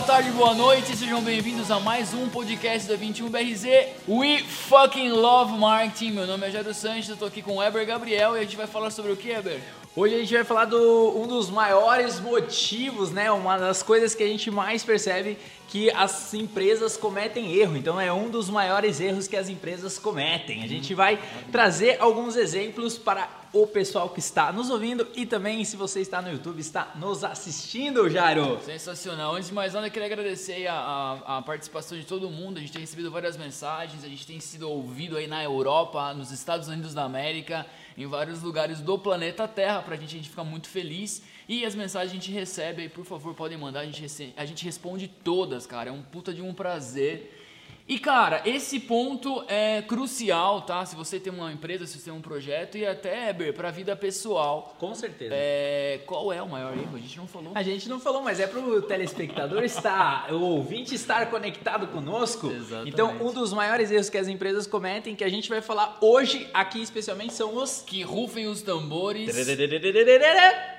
boa tarde, boa noite, sejam bem-vindos a mais um podcast da 21BRZ We Fucking Love Marketing. Meu nome é Jairo Sanches, eu tô aqui com o Eber Gabriel e a gente vai falar sobre o que, Eber? Hoje a gente vai falar do um dos maiores motivos, né? Uma das coisas que a gente mais percebe que as empresas cometem erro. Então é um dos maiores erros que as empresas cometem. A gente vai trazer alguns exemplos para o pessoal que está nos ouvindo e também se você está no YouTube, está nos assistindo, Jairo. Sensacional. Antes de mais nada, eu queria agradecer a, a, a, participação de todo mundo. A gente tem recebido várias mensagens, a gente tem sido ouvido aí na Europa, nos Estados Unidos da América, em vários lugares do planeta Terra. Pra gente, a gente fica muito feliz. E as mensagens a gente recebe aí, por favor, podem mandar. A gente, a gente responde todas, cara. É um puta de um prazer e cara, esse ponto é crucial, tá? Se você tem uma empresa, se você tem um projeto e até, Eber, pra vida pessoal. Com certeza. É, qual é o maior erro? A gente não falou. A gente não falou, mas é pro telespectador estar, o ouvinte estar conectado conosco. Exatamente. Então, um dos maiores erros que as empresas cometem, que a gente vai falar hoje aqui especialmente, são os... Que rufem os tambores.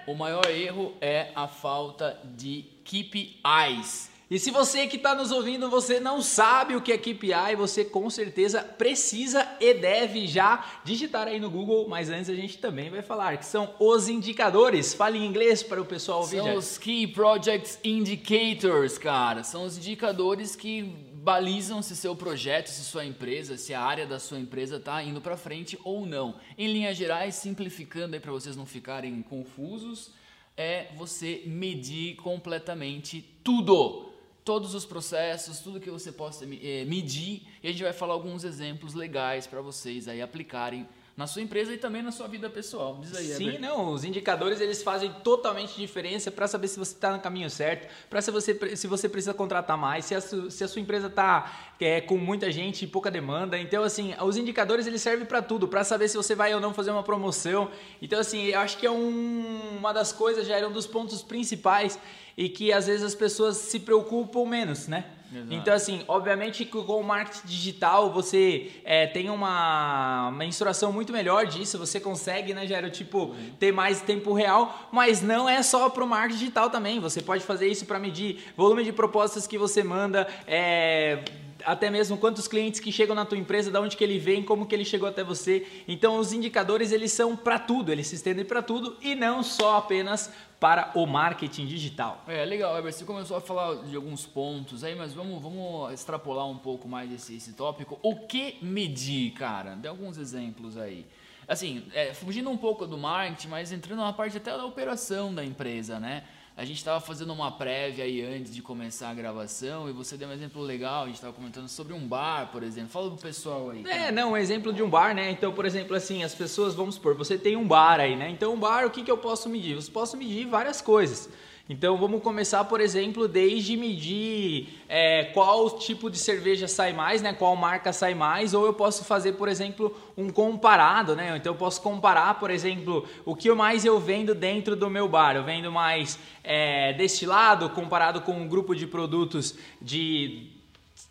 o maior erro é a falta de KPIs e se você que está nos ouvindo, você não sabe o que é KPI, você com certeza precisa e deve já digitar aí no Google, mas antes a gente também vai falar que são os indicadores. Fale em inglês para o pessoal ouvir. São já. os Key Project Indicators, cara. São os indicadores que balizam se seu projeto, se sua empresa, se a área da sua empresa está indo para frente ou não. Em linhas gerais, simplificando aí para vocês não ficarem confusos, é você medir completamente tudo todos os processos, tudo que você possa é, medir, e a gente vai falar alguns exemplos legais para vocês aí aplicarem na sua empresa e também na sua vida pessoal. Diz aí, Sim, Eber. não, os indicadores eles fazem totalmente diferença para saber se você está no caminho certo, para se você, se você precisa contratar mais, se a, se a sua empresa está é, com muita gente e pouca demanda. Então, assim, os indicadores eles servem para tudo, para saber se você vai ou não fazer uma promoção. Então, assim, eu acho que é um, uma das coisas, já era um dos pontos principais e que às vezes as pessoas se preocupam menos, né? Exato. Então, assim, obviamente que com o marketing digital você é, tem uma mensuração muito melhor disso, você consegue, né, Gero, tipo, uhum. ter mais tempo real, mas não é só para o marketing digital também. Você pode fazer isso para medir volume de propostas que você manda, é, até mesmo quantos clientes que chegam na tua empresa, de onde que ele vem, como que ele chegou até você. Então os indicadores eles são para tudo, eles se estendem para tudo e não só apenas para o marketing digital. É legal, Eber, você começou a falar de alguns pontos aí, mas vamos, vamos extrapolar um pouco mais esse, esse tópico. O que medir, cara? Dê alguns exemplos aí. Assim, é, fugindo um pouco do marketing, mas entrando na parte até da operação da empresa, né? A gente estava fazendo uma prévia aí antes de começar a gravação e você deu um exemplo legal. A gente estava comentando sobre um bar, por exemplo. Fala pro pessoal aí. É, não, um exemplo de um bar, né? Então, por exemplo, assim, as pessoas, vamos supor, você tem um bar aí, né? Então, um bar, o que, que eu posso medir? Eu posso medir várias coisas. Então vamos começar, por exemplo, desde medir é, qual tipo de cerveja sai mais, né? Qual marca sai mais, ou eu posso fazer, por exemplo, um comparado, né? Então eu posso comparar, por exemplo, o que mais eu vendo dentro do meu bar. Eu vendo mais é, destilado comparado com um grupo de produtos de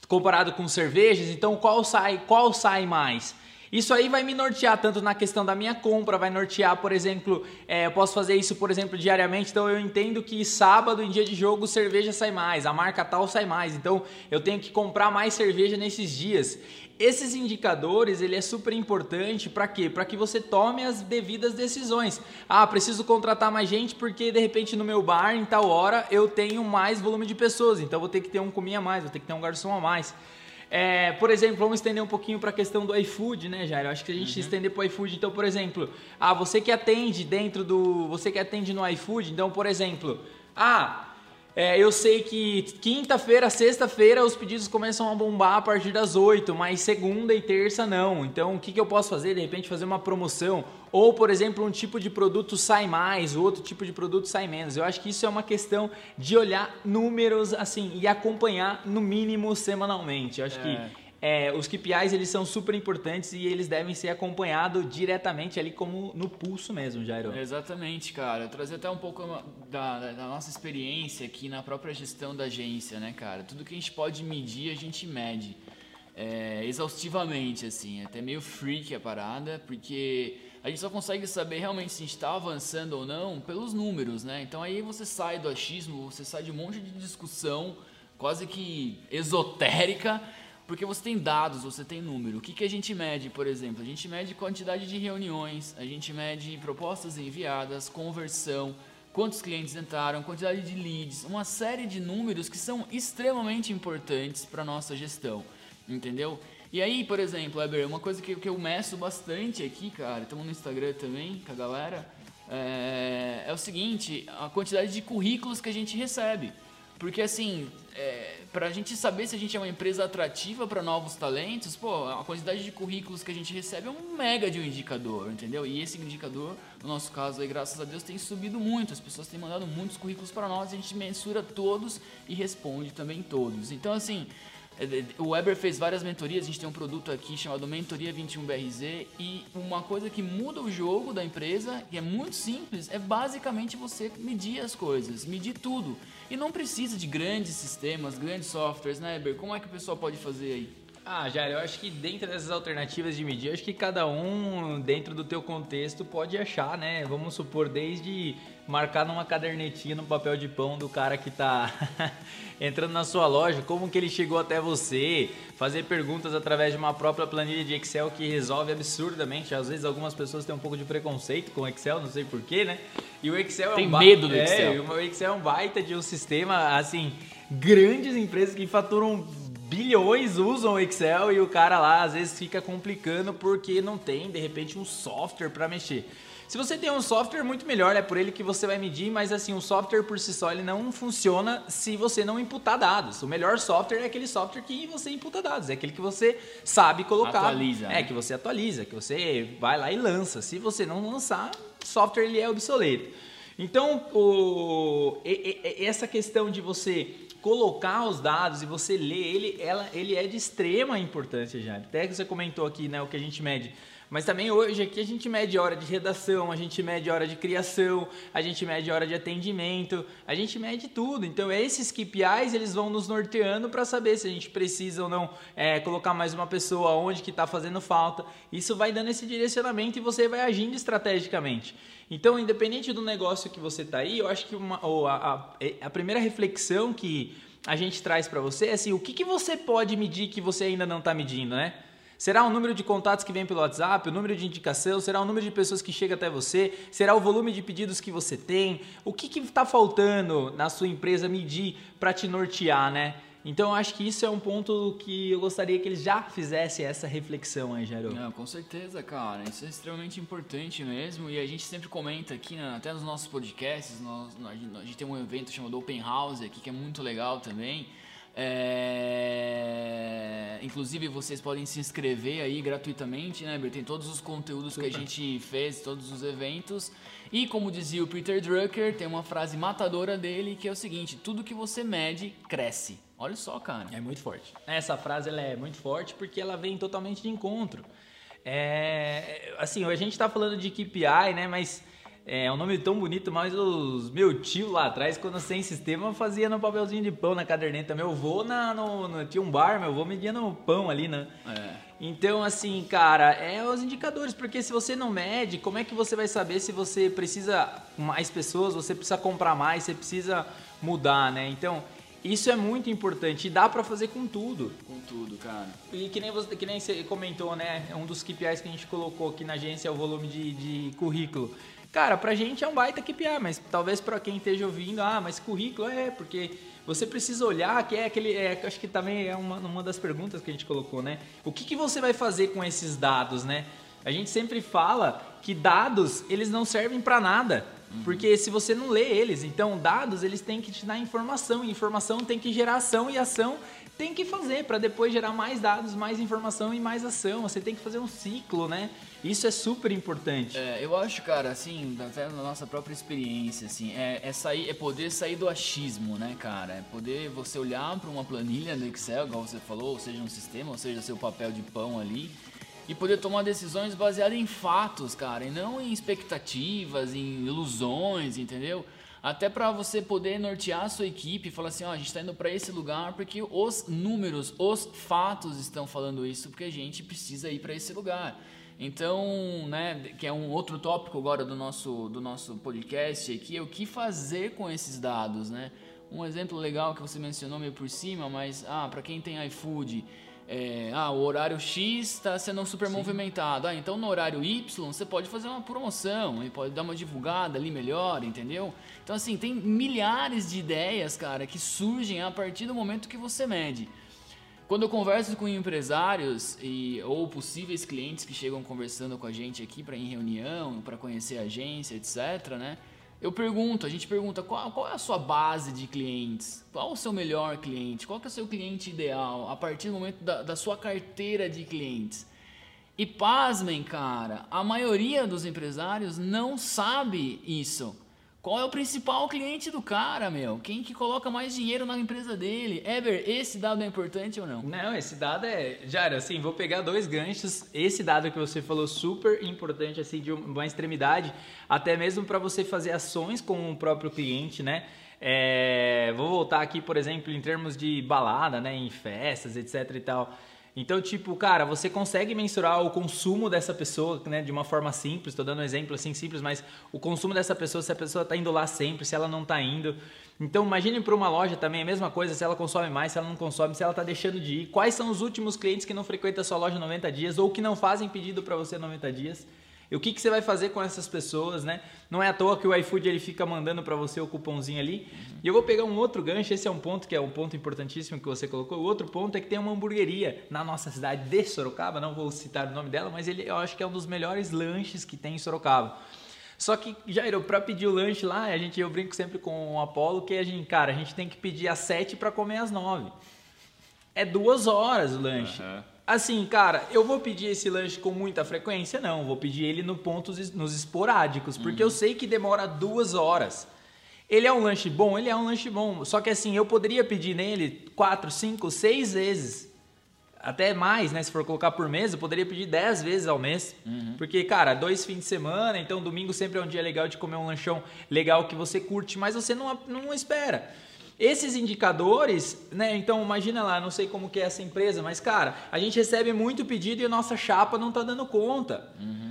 comparado com cervejas. Então qual sai, qual sai mais? Isso aí vai me nortear tanto na questão da minha compra, vai nortear, por exemplo, é, eu posso fazer isso, por exemplo, diariamente, então eu entendo que sábado, em dia de jogo, cerveja sai mais, a marca tal sai mais, então eu tenho que comprar mais cerveja nesses dias. Esses indicadores, ele é super importante para quê? Para que você tome as devidas decisões. Ah, preciso contratar mais gente porque de repente no meu bar em tal hora eu tenho mais volume de pessoas, então vou ter que ter um cominha a mais, vou ter que ter um garçom a mais. É, por exemplo, vamos estender um pouquinho para a questão do iFood, né, Jairo? Acho que a gente uhum. estender para o iFood. Então, por exemplo, ah, você que atende dentro do. Você que atende no iFood, então, por exemplo, ah, é, eu sei que quinta-feira, sexta-feira os pedidos começam a bombar a partir das 8, mas segunda e terça não. Então, o que, que eu posso fazer? De repente, fazer uma promoção. Ou, por exemplo, um tipo de produto sai mais, o outro tipo de produto sai menos. Eu acho que isso é uma questão de olhar números assim e acompanhar no mínimo semanalmente. Eu acho é. que é, os KPIs eles são super importantes e eles devem ser acompanhados diretamente ali como no pulso mesmo, Jairo. Exatamente, cara. Trazer até um pouco da, da, nossa experiência aqui na própria gestão da agência, né, cara? Tudo que a gente pode medir, a gente mede. É, exaustivamente, assim. É até meio freak a parada, porque a gente só consegue saber realmente se a gente está avançando ou não pelos números, né? Então aí você sai do achismo, você sai de um monte de discussão quase que esotérica, porque você tem dados, você tem número. O que, que a gente mede, por exemplo? A gente mede quantidade de reuniões, a gente mede propostas enviadas, conversão, quantos clientes entraram, quantidade de leads, uma série de números que são extremamente importantes para nossa gestão, entendeu? E aí, por exemplo, Eber, uma coisa que, que eu meço bastante aqui, cara, estamos no Instagram também com a galera, é, é, o seguinte, a quantidade de currículos que a gente recebe. Porque assim, é, para a gente saber se a gente é uma empresa atrativa para novos talentos, pô, a quantidade de currículos que a gente recebe é um mega de um indicador, entendeu? E esse indicador, no nosso caso aí, graças a Deus, tem subido muito. As pessoas têm mandado muitos currículos para nós, a gente mensura todos e responde também todos. Então, assim, o Weber fez várias mentorias, a gente tem um produto aqui chamado Mentoria 21BRZ e uma coisa que muda o jogo da empresa, que é muito simples, é basicamente você medir as coisas, medir tudo. E não precisa de grandes sistemas, grandes softwares, né, Weber? Como é que o pessoal pode fazer aí? Ah, Jair, eu acho que dentro dessas alternativas de medir, acho que cada um, dentro do teu contexto, pode achar, né? Vamos supor, desde marcar numa cadernetinha no papel de pão do cara que está entrando na sua loja, como que ele chegou até você, fazer perguntas através de uma própria planilha de Excel que resolve absurdamente. Às vezes algumas pessoas têm um pouco de preconceito com Excel, não sei porquê, né? E o Excel Tem é um medo do é, Excel. O Excel é um baita de um sistema, assim, grandes empresas que faturam bilhões usam o Excel e o cara lá às vezes fica complicando porque não tem de repente um software para mexer. Se você tem um software, muito melhor, é por ele que você vai medir, mas assim, o software por si só ele não funciona se você não imputar dados. O melhor software é aquele software que você imputa dados, é aquele que você sabe colocar. Atualiza. É, né? que você atualiza, que você vai lá e lança. Se você não lançar, o software ele é obsoleto. Então, o, essa questão de você colocar os dados e você ler ele, ela, ele é de extrema importância já. Até que você comentou aqui, né, o que a gente mede. Mas também hoje aqui a gente mede hora de redação, a gente mede hora de criação, a gente mede hora de atendimento, a gente mede tudo. Então esses KPIs eles vão nos norteando para saber se a gente precisa ou não é, colocar mais uma pessoa, onde que está fazendo falta. Isso vai dando esse direcionamento e você vai agindo estrategicamente. Então, independente do negócio que você está aí, eu acho que uma, ou a, a, a primeira reflexão que a gente traz para você é assim, o que, que você pode medir que você ainda não está medindo, né? Será o número de contatos que vem pelo WhatsApp, o número de indicação, será o número de pessoas que chega até você, será o volume de pedidos que você tem? O que está faltando na sua empresa medir para te nortear, né? Então acho que isso é um ponto que eu gostaria que eles já fizessem essa reflexão aí, Jairo. Não, com certeza, cara. Isso é extremamente importante mesmo. E a gente sempre comenta aqui, né, até nos nossos podcasts, nós, a gente tem um evento chamado Open House aqui, que é muito legal também. É... Inclusive vocês podem se inscrever aí gratuitamente, né? Tem todos os conteúdos que a gente fez, todos os eventos. E como dizia o Peter Drucker, tem uma frase matadora dele que é o seguinte: tudo que você mede cresce. Olha só, cara. É muito forte. Essa frase ela é muito forte porque ela vem totalmente de encontro. É, assim, a gente está falando de KPI, né? Mas é um nome tão bonito, mas os meu tio lá atrás, quando sem sistema, fazia no papelzinho de pão na caderneta. Meu avô na, no, no- tinha um bar, meu avô media no pão ali, né? É. Então, assim, cara, é os indicadores, porque se você não mede, como é que você vai saber se você precisa mais pessoas, você precisa comprar mais, você precisa mudar, né? Então, isso é muito importante e dá pra fazer com tudo. Com tudo, cara. E que nem, você, que nem você comentou, né? Um dos KPIs que a gente colocou aqui na agência é o volume de, de currículo. Cara, pra gente é um baita KPI, mas talvez pra quem esteja ouvindo, ah, mas currículo é, porque você precisa olhar, que é aquele. É, acho que também é uma, uma das perguntas que a gente colocou, né? O que, que você vai fazer com esses dados, né? A gente sempre fala que dados, eles não servem pra nada. Porque se você não lê eles, então dados eles têm que te dar informação, e informação tem que gerar ação e ação tem que fazer para depois gerar mais dados, mais informação e mais ação. Você tem que fazer um ciclo, né? Isso é super importante. É, eu acho, cara, assim, até na nossa própria experiência, assim, é, é sair, é poder sair do achismo, né, cara? É poder você olhar para uma planilha no Excel, igual você falou, ou seja, um sistema, ou seja, seu papel de pão ali, e poder tomar decisões baseadas em fatos, cara, e não em expectativas, em ilusões, entendeu? Até para você poder nortear a sua equipe e falar assim, ó, a gente está indo para esse lugar porque os números, os fatos estão falando isso, porque a gente precisa ir para esse lugar. Então, né, que é um outro tópico agora do nosso, do nosso podcast aqui, é o que fazer com esses dados, né? um exemplo legal que você mencionou meio por cima, mas ah, para quem tem iFood, é, ah, o horário X está sendo super Sim. movimentado. Ah, então no horário Y você pode fazer uma promoção e pode dar uma divulgada ali melhor, entendeu? Então assim, tem milhares de ideias, cara, que surgem a partir do momento que você mede. Quando eu converso com empresários e, ou possíveis clientes que chegam conversando com a gente aqui para em reunião, para conhecer a agência, etc, né? Eu pergunto, a gente pergunta qual, qual, é a sua base de clientes, qual o seu melhor cliente, qual é o seu cliente ideal a partir do momento da, da sua carteira de clientes. E pasmem, cara, a maioria dos empresários não sabe isso. Qual é o principal cliente do cara, meu? Quem que coloca mais dinheiro na empresa dele? Ever, esse dado é importante ou não? Não, esse dado é. Jairo, assim, vou pegar dois ganchos. Esse dado que você falou super importante, assim, de uma extremidade, até mesmo para você fazer ações com o próprio cliente, né? É, vou voltar aqui, por exemplo, em termos de balada, né? Em festas, etc e tal. Então, tipo, cara, você consegue mensurar o consumo dessa pessoa, né, de uma forma simples. Estou dando um exemplo assim simples, mas o consumo dessa pessoa, se a pessoa está indo lá sempre, se ela não está indo. Então, imagine para uma loja também a mesma coisa, se ela consome mais, se ela não consome, se ela está deixando de ir. Quais são os últimos clientes que não frequentam a sua loja 90 dias ou que não fazem pedido para você 90 dias? E o que, que você vai fazer com essas pessoas, né? Não é à toa que o iFood ele fica mandando para você o cupomzinho ali. Uhum. E eu vou pegar um outro gancho, esse é um ponto que é um ponto importantíssimo que você colocou. O outro ponto é que tem uma hamburgueria na nossa cidade de Sorocaba, não vou citar o nome dela, mas ele eu acho que é um dos melhores lanches que tem em Sorocaba. Só que, Jairo, para pedir o lanche lá, a gente, eu brinco sempre com o Apolo que a gente, cara, a gente tem que pedir às sete para comer às nove. É duas horas o lanche. Uhum. Assim, cara, eu vou pedir esse lanche com muita frequência? Não, vou pedir ele no pontos, nos esporádicos, porque uhum. eu sei que demora duas horas. Ele é um lanche bom? Ele é um lanche bom. Só que assim, eu poderia pedir nele quatro, cinco, seis vezes. Até mais, né? Se for colocar por mês, eu poderia pedir dez vezes ao mês. Uhum. Porque, cara, dois fins de semana, então domingo sempre é um dia legal de comer um lanchão legal que você curte, mas você não, não espera. Esses indicadores, né? Então imagina lá, não sei como que é essa empresa, mas cara, a gente recebe muito pedido e a nossa chapa não está dando conta. Uhum.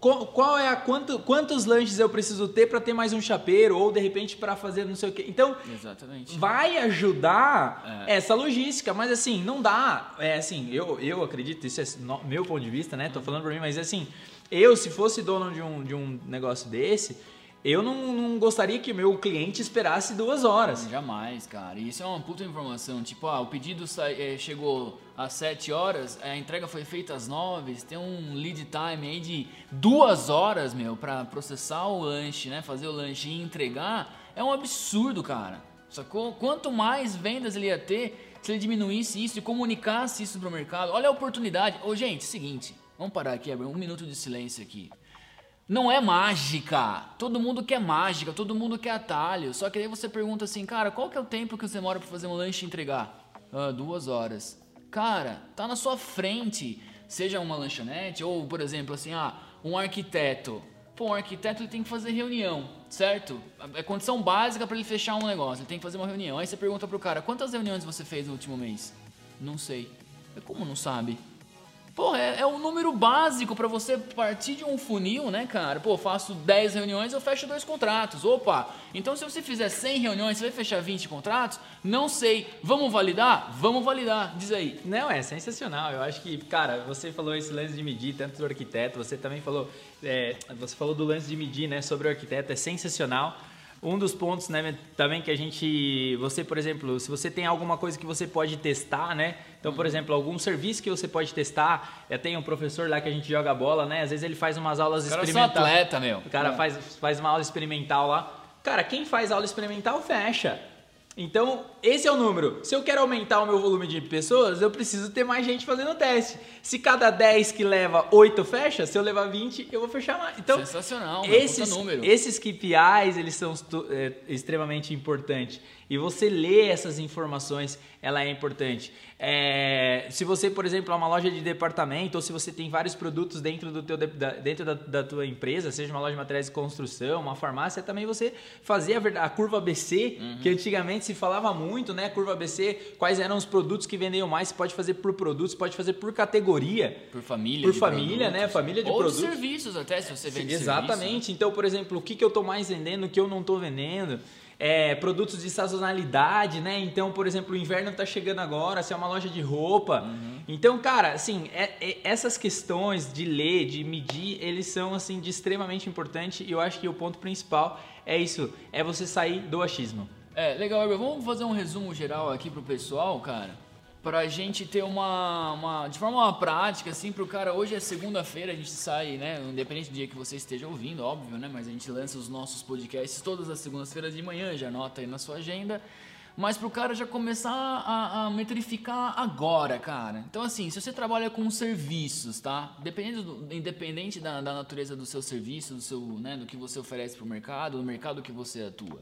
Qual, qual, é a quanto, quantos lanches eu preciso ter para ter mais um chapeiro ou de repente para fazer não sei o quê? Então, Exatamente. vai ajudar é. essa logística, mas assim, não dá, é assim, eu, eu acredito, isso é no, meu ponto de vista, né? Tô falando para mim, mas assim, eu se fosse dono de um, de um negócio desse, eu não, não, gostaria que meu cliente esperasse duas horas. Jamais, cara. Isso é uma puta informação. Tipo, ah, o pedido é, chegou às 7 horas, a entrega foi feita às 9, tem um lead time aí de duas horas, meu, para processar o lanche, né? Fazer o lanche e entregar. É um absurdo, cara. Sacou? Quanto mais vendas ele ia ter se ele diminuísse isso e comunicasse isso pro mercado. Olha a oportunidade. Ô, gente, seguinte. Vamos parar aqui, abrir um minuto de silêncio aqui. Não é mágica. Todo mundo quer mágica, todo mundo quer atalho. Só que aí você pergunta assim, cara, qual que é o tempo que você demora para fazer um lanche e entregar? Ah, duas horas. Cara, tá na sua frente. Seja uma lanchonete ou, por exemplo, assim, ah, um arquiteto. Pô, um arquiteto ele tem que fazer reunião, certo? É condição básica para ele fechar um negócio. Ele tem que fazer uma reunião. Aí você pergunta pro cara, quantas reuniões você fez no último mês? Não sei. Como não sabe? Pô, é, é um número básico para você partir de um funil, né, cara? Pô, faço 10 reuniões, eu fecho dois contratos. Opa! Então, se você fizer 100 reuniões, você vai fechar 20 contratos? Não sei. Vamos validar? Vamos validar. Diz aí. Não, é sensacional. Eu acho que, cara, você falou esse lance de medir, tanto do arquiteto, você também falou, é, você falou do lance de medir, né, sobre o arquiteto, é sensacional. Um dos pontos, né, também que a gente, você, por exemplo, se você tem alguma coisa que você pode testar, né? Então, por exemplo, algum serviço que você pode testar, eu tenho um professor lá que a gente joga bola, né? Às vezes ele faz umas aulas experimentais. O cara atleta, meu. O cara é. faz, faz uma aula experimental lá. Cara, quem faz aula experimental fecha. Então, esse é o número. Se eu quero aumentar o meu volume de pessoas, eu preciso ter mais gente fazendo teste. Se cada 10 que leva 8 fecha, se eu levar 20, eu vou fechar mais. Então, Sensacional, esses, número. esses KPIs, eles são é, extremamente importantes. E você ler essas informações, ela é importante. É, se você, por exemplo, é uma loja de departamento ou se você tem vários produtos dentro, do teu, da, dentro da, da tua empresa, seja uma loja de materiais de construção, uma farmácia, também você fazer a, a curva ABC, uhum. que antigamente se falava muito, né? Curva ABC, quais eram os produtos que vendiam mais, você pode fazer por produtos, pode fazer por categoria. Por família. Por família, né? Família de ou produtos. Ou serviços até, se você vende Exatamente. Serviço, né? Então, por exemplo, o que, que eu estou mais vendendo, o que eu não estou vendendo. É, produtos de sazonalidade, né? Então, por exemplo, o inverno tá chegando agora, se é uma loja de roupa. Uhum. Então, cara, assim, é, é, essas questões de ler, de medir, eles são, assim, de extremamente importante e eu acho que o ponto principal é isso, é você sair do achismo. É, legal, Herbert. Vamos fazer um resumo geral aqui pro pessoal, cara pra gente ter uma, uma de forma prática assim pro cara hoje é segunda-feira a gente sai né independente do dia que você esteja ouvindo óbvio né mas a gente lança os nossos podcasts todas as segundas-feiras de manhã já anota aí na sua agenda. Mas pro cara já começar a, a, metrificar agora cara. Então assim se você trabalha com serviços tá? Dependendo do, independente da, da natureza do seu serviço do seu né do que você oferece pro mercado do mercado que você atua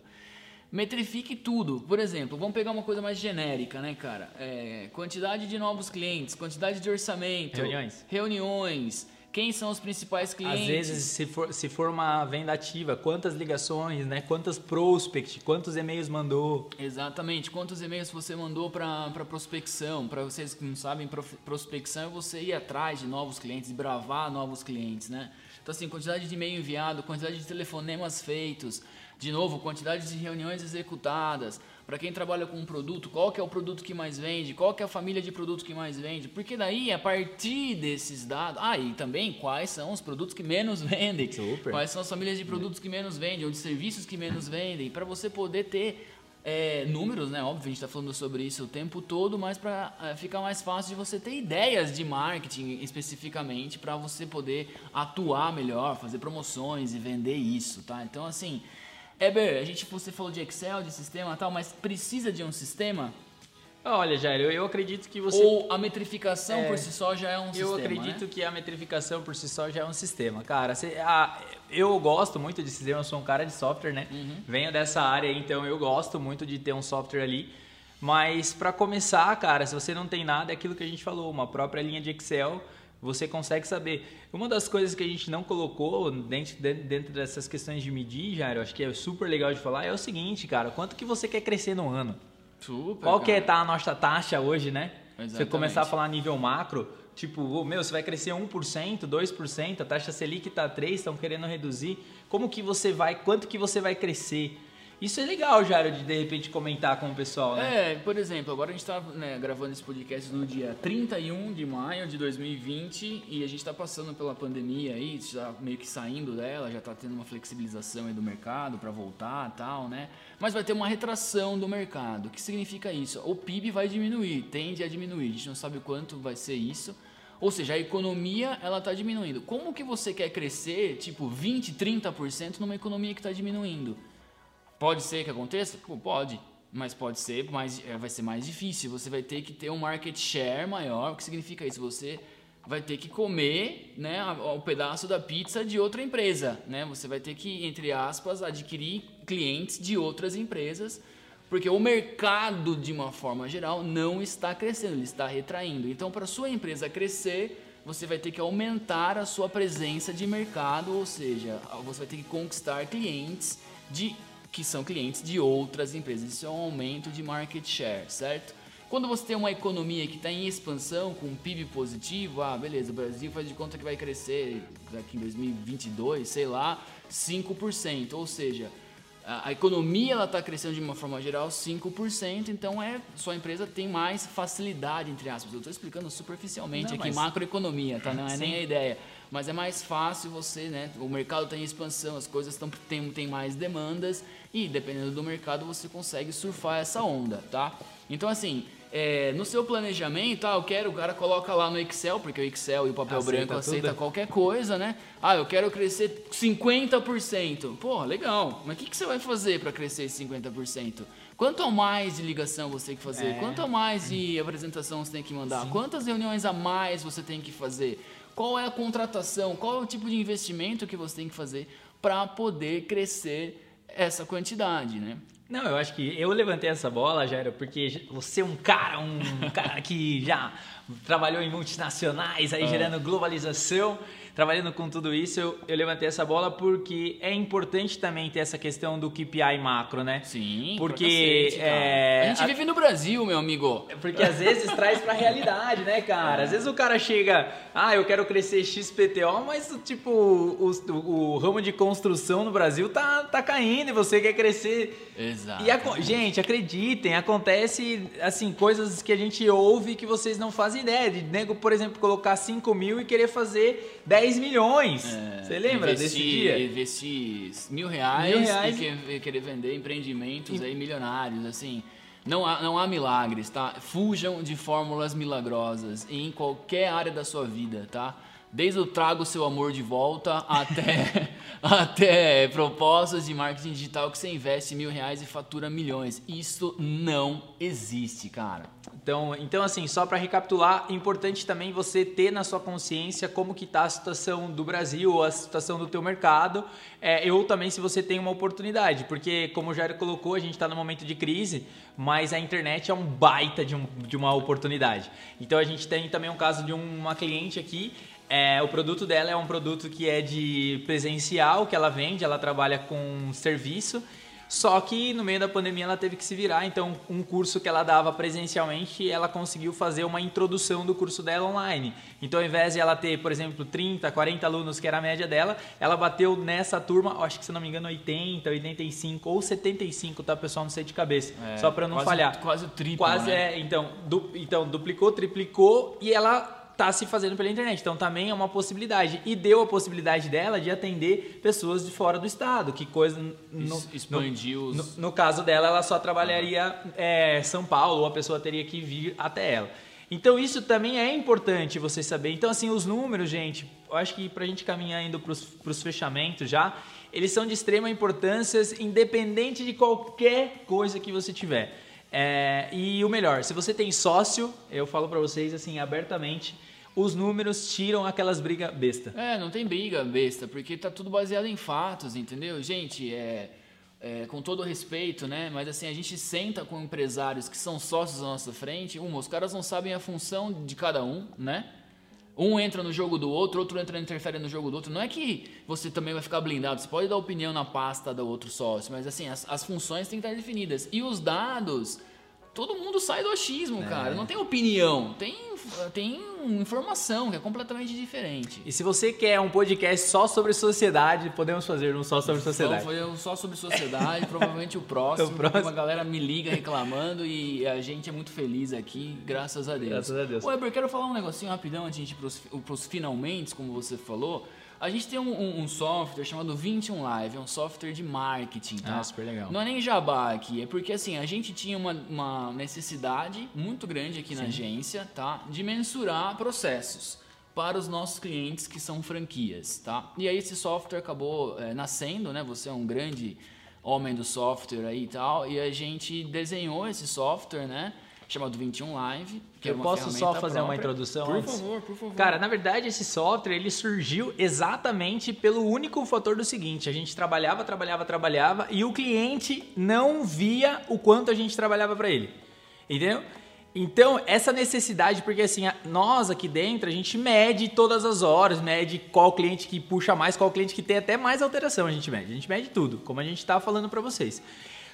metrifique tudo. Por exemplo, vamos pegar uma coisa mais genérica, né, cara? É, quantidade de novos clientes, quantidade de orçamento, reuniões, reuniões. Quem são os principais clientes? Às vezes, se for, se for uma venda ativa, quantas ligações, né? Quantas prospect, quantos e-mails mandou? Exatamente, quantos e-mails você mandou para prospecção? Para vocês que não sabem, prospecção é você ir atrás de novos clientes, bravar novos clientes, né? Então, assim, quantidade de e-mail enviado, quantidade de telefonemas feitos, de novo, quantidade de reuniões executadas. Para quem trabalha com um produto, qual que é o produto que mais vende? Qual que é a família de produtos que mais vende? Porque daí, a partir desses dados... Ah, e também quais são os produtos que menos vendem. Super. Quais são as famílias de produtos que menos vendem ou de serviços que menos vendem. Para você poder ter é, números, né? Óbvio, a gente está falando sobre isso o tempo todo, mas para é, ficar mais fácil de você ter ideias de marketing especificamente para você poder atuar melhor, fazer promoções e vender isso, tá? Então, assim, Eber, a gente você falou de Excel, de sistema e tal, mas precisa de um sistema? Olha, Jair, eu acredito que você. Ou a metrificação é, por si só já é um eu sistema. Eu acredito né? que a metrificação por si só já é um sistema. Cara, a, eu gosto muito de sistema, eu sou um cara de software, né? Uhum. Venho dessa área, então eu gosto muito de ter um software ali. Mas para começar, cara, se você não tem nada, é aquilo que a gente falou, uma própria linha de Excel você consegue saber. Uma das coisas que a gente não colocou dentro, dentro dessas questões de medir, eu acho que é super legal de falar, é o seguinte, cara, quanto que você quer crescer no ano? Super, Qual cara. que é tá a nossa taxa hoje, né? Exatamente. Você começar a falar nível macro, tipo, meu, você vai crescer 1%, 2%, a taxa Selic tá 3, estão querendo reduzir. Como que você vai, quanto que você vai crescer? Isso é legal, Jairo, de de repente comentar com o pessoal, né? É, por exemplo, agora a gente está né, gravando esse podcast no dia 31 de maio de 2020 e a gente está passando pela pandemia aí, já meio que saindo dela, já está tendo uma flexibilização aí do mercado para voltar tal, né? Mas vai ter uma retração do mercado. O que significa isso? O PIB vai diminuir, tende a diminuir. A gente não sabe quanto vai ser isso. Ou seja, a economia ela está diminuindo. Como que você quer crescer, tipo 20, 30% numa economia que está diminuindo? Pode ser que aconteça? Pô, pode. Mas pode ser, mas é, vai ser mais difícil. Você vai ter que ter um market share maior. O que significa isso? Você vai ter que comer né, o pedaço da pizza de outra empresa. Né? Você vai ter que, entre aspas, adquirir clientes de outras empresas, porque o mercado, de uma forma geral, não está crescendo, ele está retraindo. Então, para sua empresa crescer, você vai ter que aumentar a sua presença de mercado, ou seja, você vai ter que conquistar clientes de que são clientes de outras empresas. Isso é um aumento de market share, certo? Quando você tem uma economia que está em expansão, com um PIB positivo, ah, beleza, o Brasil faz de conta que vai crescer daqui em 2022, sei lá, 5%. Ou seja, a, economia ela está crescendo de uma forma geral 5%, então é sua empresa tem mais facilidade, entre aspas. Eu estou explicando superficialmente Não, aqui, mas... macroeconomia, tá? Não é Sim. nem a ideia mas é mais fácil você, né? O mercado está em expansão, as coisas estão tem, tem mais demandas e dependendo do mercado você consegue surfar essa onda, tá? Então assim, é, no seu planejamento, ah, eu quero, o cara coloca lá no Excel, porque o Excel e o papel aceita branco aceita tudo. qualquer coisa, né? Ah, eu quero crescer 50%. Pô, legal. Mas o que, que você vai fazer para crescer esse 50%? Quanto mais de ligação você tem que fazer? É. Quanto mais de apresentação você tem que mandar? Sim. Quantas reuniões a mais você tem que fazer? Qual é a contratação? Qual é o tipo de investimento que você tem que fazer para poder crescer essa quantidade, né? Não, eu acho que eu levantei essa bola, Jairo, porque você é um cara, um cara que já trabalhou em multinacionais, aí ah. gerando globalização. Trabalhando com tudo isso, eu, eu levantei essa bola porque é importante também ter essa questão do KPI macro, né? Sim, porque cacete, é, a gente a- vive no Brasil, meu amigo. Porque às vezes traz pra realidade, né, cara? Às vezes o cara chega, ah, eu quero crescer XPTO, mas tipo, o, o- o ramo de construção no Brasil tá, tá caindo e você quer crescer. Exato. E aco- gente, acreditem, acontece assim, coisas que a gente ouve que vocês não fazem ideia. De nego, por exemplo, colocar 5 mil e querer fazer 10 milhões. Você lembra desse dia? Investir mil reais, Mil reais e, que- e querer vender empreendimentos aí milionários, assim. Não há, não há milagres, tá? Fujam de fórmulas milagrosas em qualquer área da sua vida, tá? Desde o trago seu amor de volta até, até propostas de marketing digital que você investe mil reais e fatura milhões. Isso não existe, cara. Então, então assim, só para recapitular, importante também você ter na sua consciência como que tá a situação do Brasil ou a situação do teu mercado, é, ou também se você tem uma oportunidade, porque como o Jair colocou, a gente está no momento de crise, mas a internet é um baita de, um, de uma oportunidade. Então a gente tem também um caso de uma cliente aqui, é, o produto dela é um produto que é de presencial, que ela vende, ela trabalha com serviço, só que no meio da pandemia ela teve que se virar, então um curso que ela dava presencialmente, ela conseguiu fazer uma introdução do curso dela online. Então ao invés de ela ter, por exemplo, 30, 40 alunos, que era a média dela, ela bateu nessa turma, acho que se não me engano 80, 85 ou 75, tá pessoal, não sei de cabeça, É, só para não quase- falhar. Quase o triplo, Quase né? é, então, du- então duplicou, triplicou e ela tá se fazendo pela internet. Então também é uma possibilidade e deu a possibilidade dela de atender pessoas de fora do estado, que coisa no, expandiu no, os- no- no caso dela, ela só trabalharia é, São Paulo, ou a pessoa teria que vir até ela. Então isso também é importante você saber. Então assim, os números, gente, eu acho que pra gente caminhar indo pros, pros fechamentos já, eles são de extrema importância, independente de qualquer coisa que você tiver. É, e o melhor, se você tem sócio, eu falo pra vocês assim abertamente, os números tiram aquelas brigas besta. É, não tem briga besta, porque tá tudo baseado em fatos, entendeu? Gente, é, é, com todo respeito, né? Mas assim, a gente senta com empresários que são sócios à nossa frente, uma, os caras não sabem a função de cada um, né? Um entra no jogo do outro, outro entra interfere no jogo do outro. Não é que você também vai ficar blindado, você pode dar opinião na pasta do outro sócio, mas assim, as, as funções têm que estar definidas. E os dados, todo mundo sai do achismo, cara. Não tem opinião, tem, tem informação que é completamente diferente. E se você quer um podcast só sobre sociedade, podemos fazer um só sobre Vamos sociedade. fazer um só sobre sociedade, provavelmente o próximo, O próximo. uma galera me liga reclamando e a gente é muito feliz aqui, graças a Deus. Graças a Deus. Ô, Eber, quero falar um negocinho rapidão antes de a gente ir pros, pros finalmente, como você falou. A gente tem um, um- um software chamado 21 Live, é um software de marketing, tá? Ah, super legal. Não é nem jabá aqui, é porque assim, a gente tinha uma, uma necessidade muito grande aqui na agência, tá? De mensurar processos para os nossos clientes que são franquias, tá? E aí esse software acabou eh, nascendo, né? Você é um grande homem do software aí e tal, e a gente desenhou esse software, né? Chamado 21 Live. Que é Eu uma posso só fazer uma própria. introdução Por antes? favor, por favor. Cara, na verdade, esse software ele surgiu exatamente pelo único fator do seguinte: a gente trabalhava, trabalhava, trabalhava e o cliente não via o quanto a gente trabalhava para ele. Entendeu? Então, essa necessidade, porque assim, a- nós aqui dentro, a gente mede todas as horas, mede qual cliente que puxa mais, qual cliente que tem até mais alteração, a gente mede. A gente mede tudo, como a gente está falando para vocês.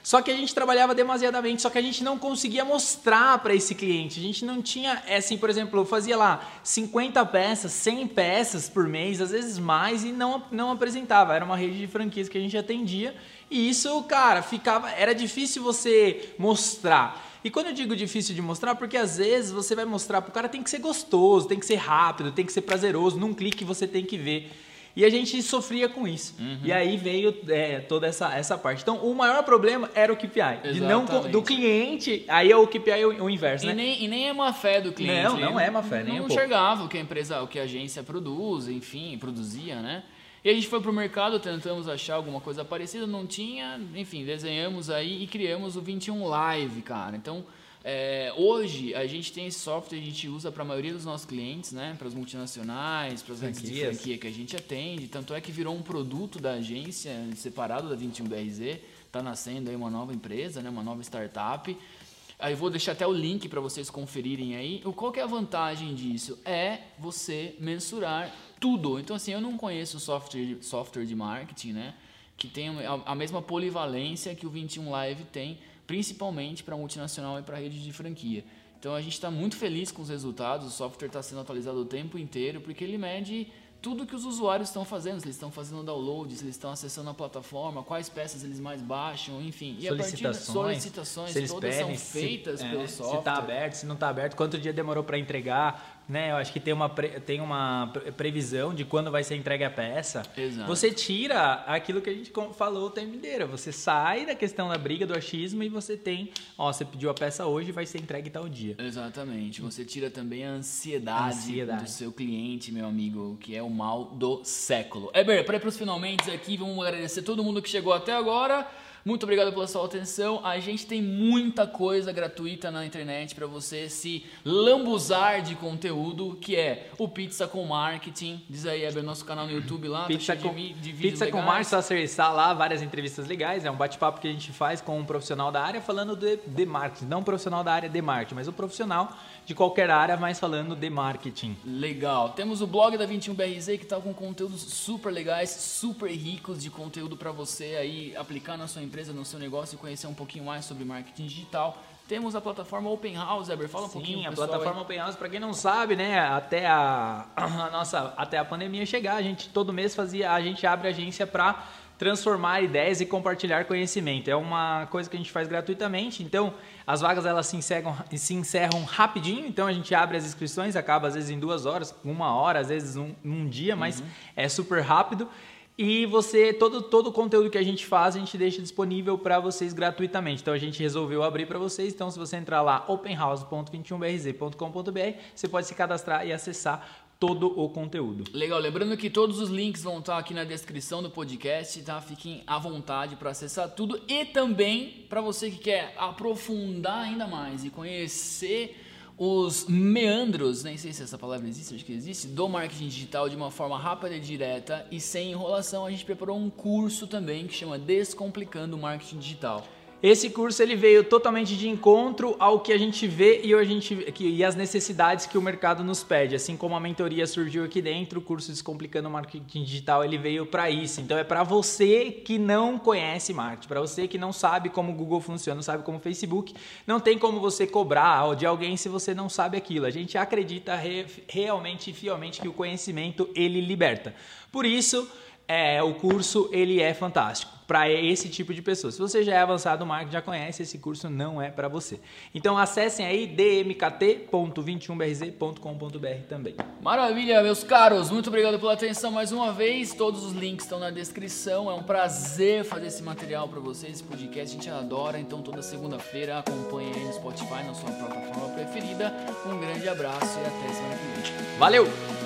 Só que a gente trabalhava demasiadamente, só que a gente não conseguia mostrar para esse cliente. A gente não tinha, é assim, por exemplo, eu fazia lá 50 peças, 100 peças por mês, às vezes mais, e não, não apresentava. Era uma rede de franquias que a gente atendia. E isso, cara, ficava. Era difícil você mostrar. E quando eu digo difícil de mostrar, porque às vezes você vai mostrar pro cara tem que ser gostoso, tem que ser rápido, tem que ser prazeroso, num clique você tem que ver. E a gente sofria com isso. E aí veio é, toda essa, essa parte. Então, o maior problema era o KPI. De não, do cliente, aí é o KPI o, o inverso, E né? nem, e nem é má fé do cliente. Não, não é má fé, nem Não um pouco. enxergava o que a empresa, o que a agência produz, enfim, produzia, né? E a gente foi pro mercado, tentamos achar alguma coisa parecida, não tinha, enfim, desenhamos aí e criamos o 21 Live, cara. Então, é, hoje a gente tem esse software, a gente usa para a maioria dos nossos clientes, né? Para as multinacionais, para as redes de Franquias. franquia que a gente atende. Tanto é que virou um produto da agência, separado da 21BRZ. Tá nascendo aí uma nova empresa, né? Uma nova startup. Aí vou deixar até o link para vocês conferirem aí. O qual que é a vantagem disso? É você mensurar tudo. Então assim, eu não conheço software software de marketing, né, que tem a, a mesma polivalência que o 21 Live tem, principalmente para multinacional e para rede de franquia. Então a gente está muito feliz com os resultados, o software está sendo atualizado o tempo inteiro, porque ele mede tudo que os usuários estão fazendo, se eles estão fazendo download, se eles estão acessando a plataforma, quais peças eles mais baixam, enfim. E solicitações, a partir solicitações, todas pedem, são feitas se, pelo é, software. Se está aberto, se não está aberto, quanto dia demorou para entregar, né? Eu acho que tem uma, tem uma previsão de quando vai ser entregue a peça. Exato. Você tira aquilo que a gente falou o tempo inteiro. Você sai da questão da briga, do achismo e você tem, ó, você pediu a peça hoje vai ser entregue tal dia. Exatamente. Você tira também a ansiedade, ansiedade. do seu cliente, meu amigo, que é o mal do século. Eber, para ir para os finalmente aqui, vamos agradecer todo mundo que chegou até agora. Muito obrigado pela sua atenção. A gente tem muita coisa gratuita na internet para você se lambuzar de conteúdo, que é o Pizza com Marketing. Diz aí, é nosso canal no YouTube lá. Tá pizza com, de, de pizza com Marketing, só acessar lá várias entrevistas legais. É um bate-papo que a gente faz com um profissional da área falando de, de marketing. Não um profissional da área de marketing, mas o um profissional de qualquer área, mas falando de marketing. Legal. Temos o blog da 21BRZ que está com conteúdos super legais, super ricos de conteúdo para você aí aplicar na sua empresa, no seu negócio e conhecer um pouquinho mais sobre marketing digital. Temos a plataforma Open House, Eber, fala um Sim, pouquinho. Sim, a plataforma aí. Open House, para quem não sabe, né, até a, a, nossa, até a pandemia chegar, a gente todo mês fazia, a gente abre agência para transformar ideias e compartilhar conhecimento. É uma coisa que a gente faz gratuitamente. Então, as vagas elas se encerram, se encerram rapidinho. Então, a gente abre as inscrições, acaba às vezes em duas horas, uma hora, às vezes um, um dia, mas uhum. é super rápido. E você, todo, todo o conteúdo que a gente faz, a gente deixa disponível para vocês gratuitamente. Então a gente resolveu abrir para vocês. Então, se você entrar lá, openhouse.21brz.com.br, você pode se cadastrar e acessar todo o conteúdo. Legal, lembrando que todos os links vão estar aqui na descrição do podcast, tá? Fiquem à vontade para acessar tudo e também para você que quer aprofundar ainda mais e conhecer os meandros, nem sei se essa palavra existe, acho que existe, do marketing digital de uma forma rápida e direta e sem enrolação, a gente preparou um curso também que chama Descomplicando o Marketing Digital. Esse curso ele veio totalmente de encontro ao que a gente vê e, a gente, que, e as necessidades que o mercado nos pede. Assim como a mentoria surgiu aqui dentro, o curso Descomplicando Marketing Digital ele veio para isso. Então é para você que não conhece marketing, para você que não sabe como o Google funciona, não sabe como o Facebook, não tem como você cobrar de alguém se você não sabe aquilo. A gente acredita re, realmente e fielmente que o conhecimento ele liberta. Por isso, é, o curso ele é fantástico para esse tipo de pessoa. Se você já é avançado no marketing, já conhece, esse curso não é para você. Então acessem aí dmkt.21brz.com.br também. Maravilha, meus caros. Muito obrigado pela atenção mais uma vez. Todos os links estão na descrição. É um prazer fazer esse material para vocês, esse podcast. A gente adora. Então toda segunda-feira acompanhe aí no Spotify, na sua plataforma preferida. Um grande abraço e até semana que vem. Valeu!